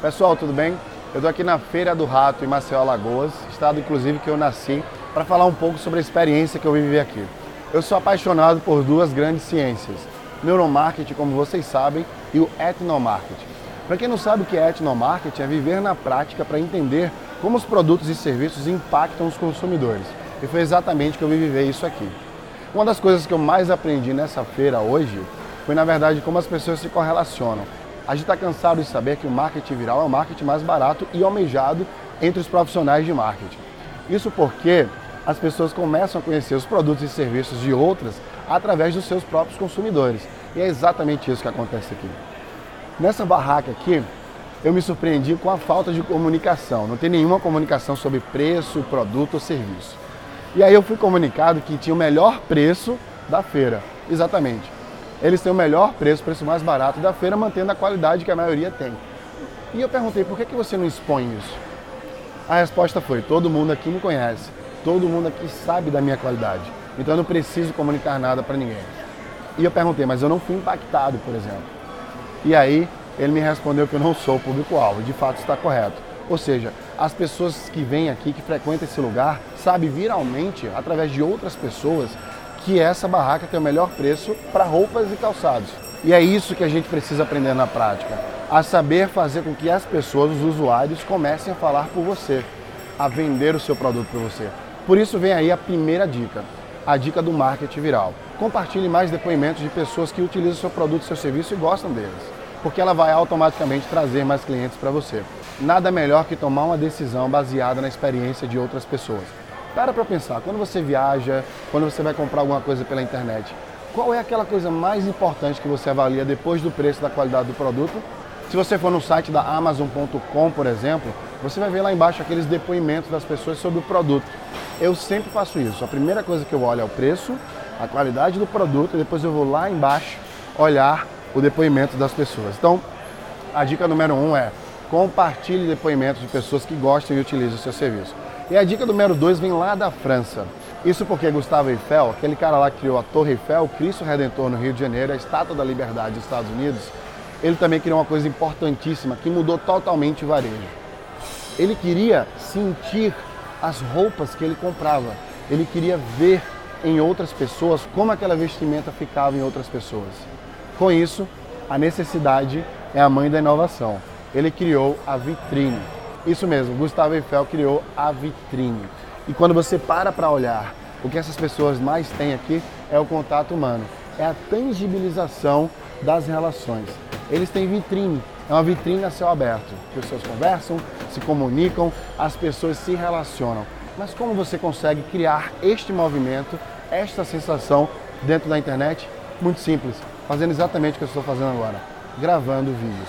Pessoal, tudo bem? Eu estou aqui na Feira do Rato em Maceió, Alagoas, estado inclusive que eu nasci, para falar um pouco sobre a experiência que eu vivi aqui. Eu sou apaixonado por duas grandes ciências, neuromarketing, como vocês sabem, e o etnomarketing. Para quem não sabe o que é etnomarketing, é viver na prática para entender como os produtos e serviços impactam os consumidores. E foi exatamente que eu vivi isso aqui. Uma das coisas que eu mais aprendi nessa feira hoje foi, na verdade, como as pessoas se correlacionam. A gente está cansado de saber que o marketing viral é o marketing mais barato e almejado entre os profissionais de marketing. Isso porque as pessoas começam a conhecer os produtos e serviços de outras através dos seus próprios consumidores. E é exatamente isso que acontece aqui. Nessa barraca aqui, eu me surpreendi com a falta de comunicação. Não tem nenhuma comunicação sobre preço, produto ou serviço. E aí eu fui comunicado que tinha o melhor preço da feira. Exatamente. Eles têm o melhor preço, o preço mais barato da feira, mantendo a qualidade que a maioria tem. E eu perguntei, por que, que você não expõe isso? A resposta foi, todo mundo aqui me conhece. Todo mundo aqui sabe da minha qualidade. Então eu não preciso comunicar nada para ninguém. E eu perguntei, mas eu não fui impactado, por exemplo. E aí ele me respondeu que eu não sou público-alvo. De fato está correto. Ou seja, as pessoas que vêm aqui, que frequentam esse lugar, sabem viralmente, através de outras pessoas, que essa barraca tem o melhor preço para roupas e calçados. E é isso que a gente precisa aprender na prática, a saber fazer com que as pessoas, os usuários, comecem a falar por você, a vender o seu produto para você. Por isso vem aí a primeira dica, a dica do marketing viral. Compartilhe mais depoimentos de pessoas que utilizam seu produto, seu serviço e gostam deles porque ela vai automaticamente trazer mais clientes para você. Nada melhor que tomar uma decisão baseada na experiência de outras pessoas. Para para pensar, quando você viaja, quando você vai comprar alguma coisa pela internet, qual é aquela coisa mais importante que você avalia depois do preço da qualidade do produto? Se você for no site da Amazon.com, por exemplo, você vai ver lá embaixo aqueles depoimentos das pessoas sobre o produto. Eu sempre faço isso. A primeira coisa que eu olho é o preço, a qualidade do produto, e depois eu vou lá embaixo olhar o depoimento das pessoas. Então, a dica número um é compartilhe depoimentos de pessoas que gostam e utilizam o seu serviço. E a dica número dois vem lá da França. Isso porque Gustavo Eiffel, aquele cara lá que criou a Torre Eiffel, o Cristo Redentor no Rio de Janeiro, a Estátua da Liberdade dos Estados Unidos, ele também criou uma coisa importantíssima que mudou totalmente o varejo. Ele queria sentir as roupas que ele comprava. Ele queria ver em outras pessoas como aquela vestimenta ficava em outras pessoas. Com isso, a necessidade é a mãe da inovação. Ele criou a vitrine. Isso mesmo, Gustavo Eiffel criou a vitrine. E quando você para para olhar, o que essas pessoas mais têm aqui é o contato humano, é a tangibilização das relações. Eles têm vitrine, é uma vitrine a céu aberto. As pessoas conversam, se comunicam, as pessoas se relacionam. Mas como você consegue criar este movimento, esta sensação dentro da internet? Muito simples fazendo exatamente o que eu estou fazendo agora, gravando vídeos.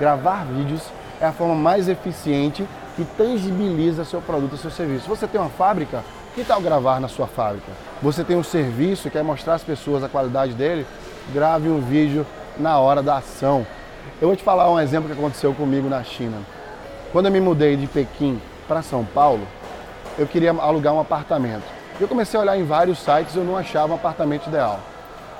Gravar vídeos é a forma mais eficiente que tangibiliza seu produto e seu serviço. Você tem uma fábrica, que tal gravar na sua fábrica? Você tem um serviço quer mostrar às pessoas a qualidade dele? Grave um vídeo na hora da ação. Eu vou te falar um exemplo que aconteceu comigo na China. Quando eu me mudei de Pequim para São Paulo, eu queria alugar um apartamento. Eu comecei a olhar em vários sites e eu não achava um apartamento ideal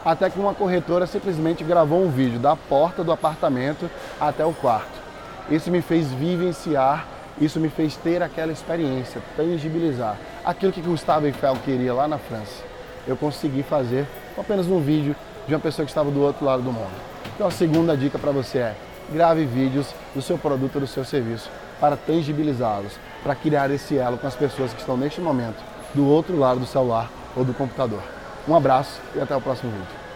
até que uma corretora simplesmente gravou um vídeo da porta do apartamento até o quarto. Isso me fez vivenciar, isso me fez ter aquela experiência, tangibilizar aquilo que Gustavo Eiffel queria lá na França. Eu consegui fazer com apenas um vídeo de uma pessoa que estava do outro lado do mundo. Então a segunda dica para você é: grave vídeos do seu produto ou do seu serviço para tangibilizá-los, para criar esse elo com as pessoas que estão neste momento do outro lado do celular ou do computador. Um abraço e até o próximo vídeo.